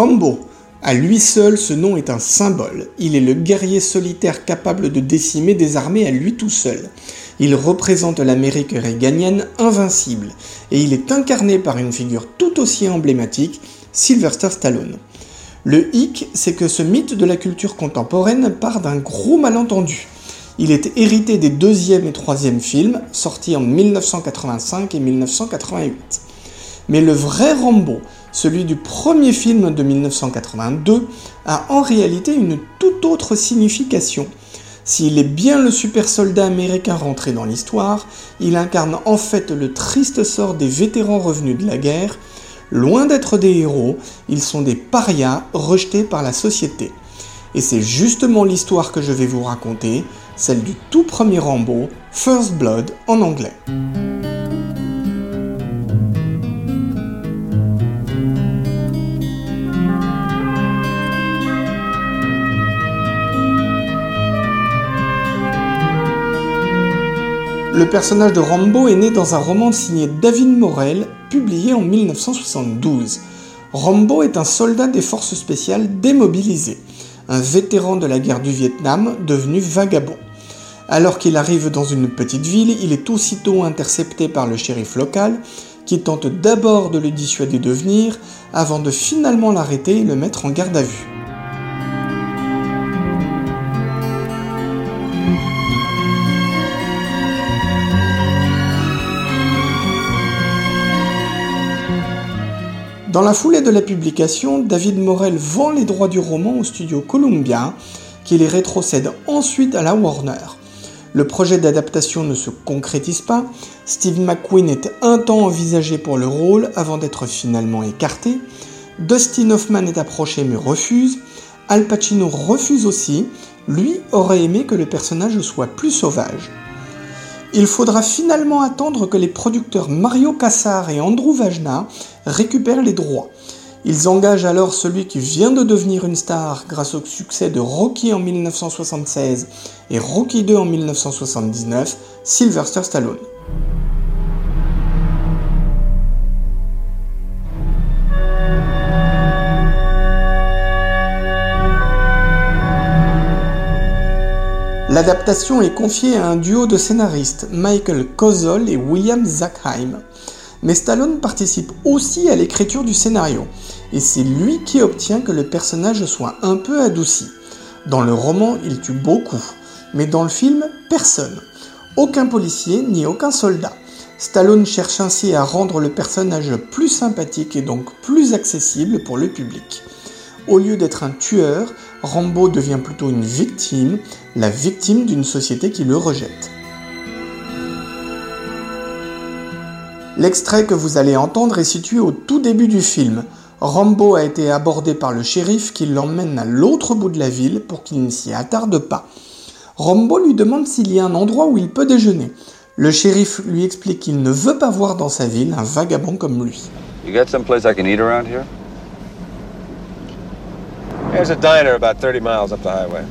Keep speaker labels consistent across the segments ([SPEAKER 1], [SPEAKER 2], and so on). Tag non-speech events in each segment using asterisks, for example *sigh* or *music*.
[SPEAKER 1] Rambo. À lui seul, ce nom est un symbole. Il est le guerrier solitaire capable de décimer des armées à lui tout seul. Il représente l'Amérique réganienne invincible, et il est incarné par une figure tout aussi emblématique, Sylvester Stallone. Le hic, c'est que ce mythe de la culture contemporaine part d'un gros malentendu. Il est hérité des deuxième et troisième films, sortis en 1985 et 1988. Mais le vrai Rambo, celui du premier film de 1982, a en réalité une toute autre signification. S'il est bien le super soldat américain rentré dans l'histoire, il incarne en fait le triste sort des vétérans revenus de la guerre. Loin d'être des héros, ils sont des parias rejetés par la société. Et c'est justement l'histoire que je vais vous raconter, celle du tout premier Rambo, First Blood en anglais. Le personnage de Rambo est né dans un roman signé David Morel, publié en 1972. Rambo est un soldat des forces spéciales démobilisé, un vétéran de la guerre du Vietnam devenu vagabond. Alors qu'il arrive dans une petite ville, il est aussitôt intercepté par le shérif local, qui tente d'abord de le dissuader de venir, avant de finalement l'arrêter et le mettre en garde à vue. Dans la foulée de la publication, David Morel vend les droits du roman au studio Columbia, qui les rétrocède ensuite à la Warner. Le projet d'adaptation ne se concrétise pas, Steve McQueen est un temps envisagé pour le rôle avant d'être finalement écarté, Dustin Hoffman est approché mais refuse, Al Pacino refuse aussi, lui aurait aimé que le personnage soit plus sauvage. Il faudra finalement attendre que les producteurs Mario Cassar et Andrew Vajna récupèrent les droits. Ils engagent alors celui qui vient de devenir une star grâce au succès de Rocky en 1976 et Rocky 2 en 1979, Sylvester Stallone. L'adaptation est confiée à un duo de scénaristes, Michael Kozol et William Zackheim. Mais Stallone participe aussi à l'écriture du scénario, et c'est lui qui obtient que le personnage soit un peu adouci. Dans le roman, il tue beaucoup, mais dans le film, personne. Aucun policier ni aucun soldat. Stallone cherche ainsi à rendre le personnage plus sympathique et donc plus accessible pour le public. Au lieu d'être un tueur, Rambo devient plutôt une victime, la victime d'une société qui le rejette. L'extrait que vous allez entendre est situé au tout début du film. Rambo a été abordé par le shérif qui l'emmène à l'autre bout de la ville pour qu'il ne s'y attarde pas. Rambo lui demande s'il y a un endroit où il peut déjeuner. Le shérif lui explique qu'il ne veut pas voir dans sa ville un vagabond comme lui.
[SPEAKER 2] There's a diner about 30 miles up the highway.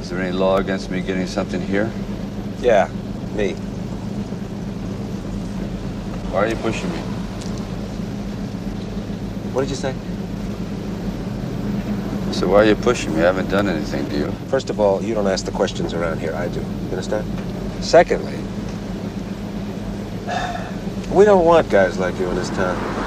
[SPEAKER 3] Is there any law against me getting something here?
[SPEAKER 2] Yeah, me.
[SPEAKER 3] Why are you pushing me?
[SPEAKER 2] What did you say?
[SPEAKER 3] So why are you pushing me? I haven't done anything to you.
[SPEAKER 2] First of all, you don't ask the questions around here. I do. You understand? Secondly, *sighs* we don't want guys like you in this town.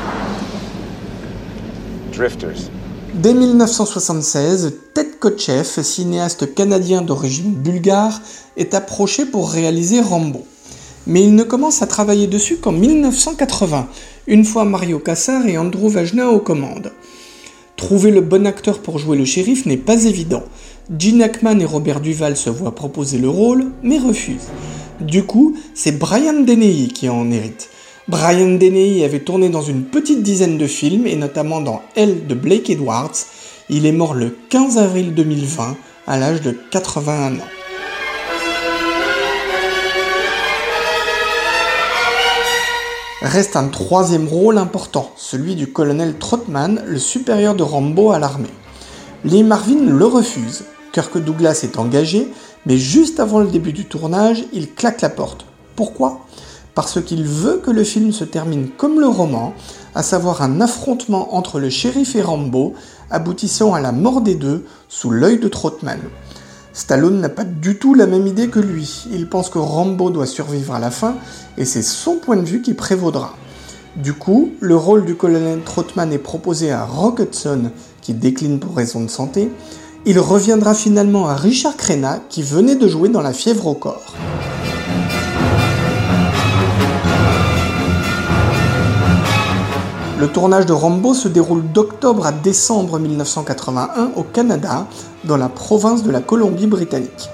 [SPEAKER 1] Dès 1976, Ted Kotcheff, cinéaste canadien d'origine bulgare, est approché pour réaliser Rambo. Mais il ne commence à travailler dessus qu'en 1980, une fois Mario Kassar et Andrew Vajna aux commandes. Trouver le bon acteur pour jouer le shérif n'est pas évident. Gene Hackman et Robert Duval se voient proposer le rôle, mais refusent. Du coup, c'est Brian Dennehy qui en hérite. Brian Dennehy avait tourné dans une petite dizaine de films, et notamment dans Elle de Blake Edwards. Il est mort le 15 avril 2020, à l'âge de 81 ans. Reste un troisième rôle important, celui du colonel Trotman, le supérieur de Rambo à l'armée. Lee Marvin le refuse. Kirk Douglas est engagé, mais juste avant le début du tournage, il claque la porte. Pourquoi? Parce qu'il veut que le film se termine comme le roman, à savoir un affrontement entre le shérif et Rambo, aboutissant à la mort des deux sous l'œil de Trotman. Stallone n'a pas du tout la même idée que lui. Il pense que Rambo doit survivre à la fin et c'est son point de vue qui prévaudra. Du coup, le rôle du colonel Trotman est proposé à Rock qui décline pour raison de santé. Il reviendra finalement à Richard Crenna qui venait de jouer dans La fièvre au corps. Le tournage de Rambo se déroule d'octobre à décembre 1981 au Canada, dans la province de la Colombie-Britannique.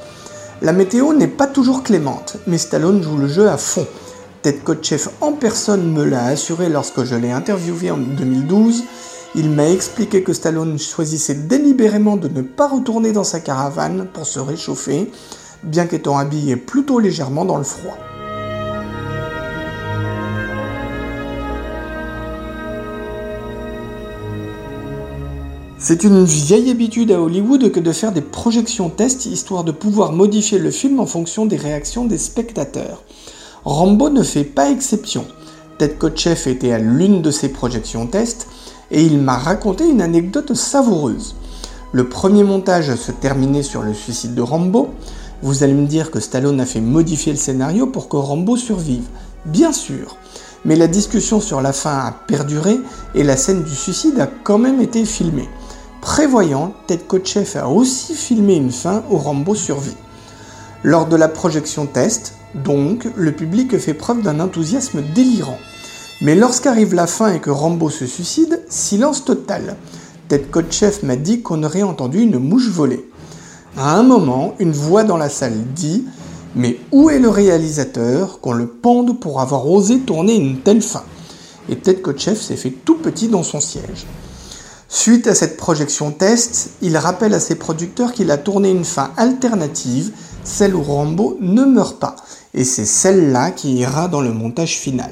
[SPEAKER 1] La météo n'est pas toujours clémente, mais Stallone joue le jeu à fond. Ted Kotcheff en personne me l'a assuré lorsque je l'ai interviewé en 2012. Il m'a expliqué que Stallone choisissait délibérément de ne pas retourner dans sa caravane pour se réchauffer, bien qu'étant habillé plutôt légèrement dans le froid. C'est une vieille habitude à Hollywood que de faire des projections tests histoire de pouvoir modifier le film en fonction des réactions des spectateurs. Rambo ne fait pas exception. Ted Kotcheff était à l'une de ces projections tests et il m'a raconté une anecdote savoureuse. Le premier montage se terminait sur le suicide de Rambo. Vous allez me dire que Stallone a fait modifier le scénario pour que Rambo survive. Bien sûr. Mais la discussion sur la fin a perduré et la scène du suicide a quand même été filmée. Prévoyant, Ted Kotcheff a aussi filmé une fin où Rambo survit. Lors de la projection test, donc, le public fait preuve d'un enthousiasme délirant. Mais lorsqu'arrive la fin et que Rambo se suicide, silence total. Ted Kotcheff m'a dit qu'on aurait entendu une mouche voler. À un moment, une voix dans la salle dit Mais où est le réalisateur qu'on le pende pour avoir osé tourner une telle fin? Et Ted Kotcheff s'est fait tout petit dans son siège. Suite à cette projection test, il rappelle à ses producteurs qu'il a tourné une fin alternative, celle où Rambo ne meurt pas, et c'est celle-là qui ira dans le montage final.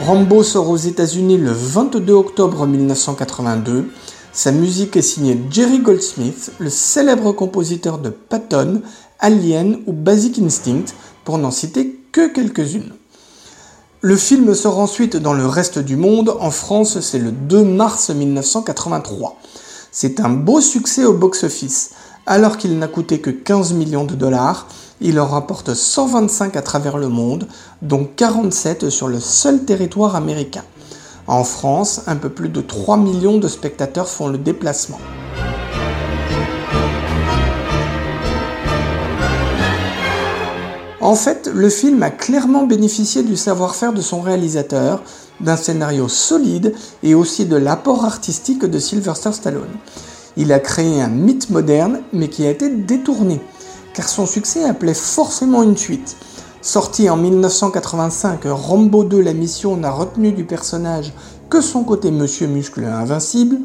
[SPEAKER 1] Rambo sort aux États-Unis le 22 octobre 1982. Sa musique est signée Jerry Goldsmith, le célèbre compositeur de Patton, Alien ou Basic Instinct, pour n'en citer que quelques-unes. Le film sort ensuite dans le reste du monde. En France, c'est le 2 mars 1983. C'est un beau succès au box-office. Alors qu'il n'a coûté que 15 millions de dollars, il en rapporte 125 à travers le monde, dont 47 sur le seul territoire américain. En France, un peu plus de 3 millions de spectateurs font le déplacement. En fait, le film a clairement bénéficié du savoir-faire de son réalisateur, d'un scénario solide et aussi de l'apport artistique de Sylvester Stallone. Il a créé un mythe moderne, mais qui a été détourné, car son succès appelait forcément une suite. Sorti en 1985, Rambo 2 La Mission n'a retenu du personnage que son côté Monsieur Muscle invincible,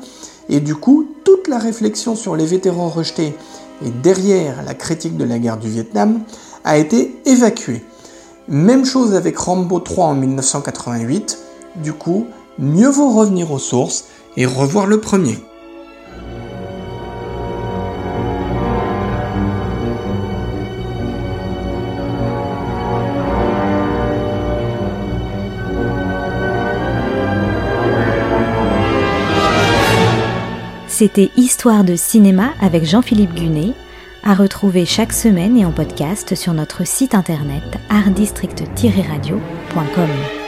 [SPEAKER 1] et du coup, toute la réflexion sur les vétérans rejetés et derrière la critique de la guerre du Vietnam a été évacué. Même chose avec Rambo 3 en 1988, du coup, mieux vaut revenir aux sources et revoir le premier.
[SPEAKER 4] C'était Histoire de cinéma avec Jean-Philippe Gunet à retrouver chaque semaine et en podcast sur notre site internet artdistrict-radio.com.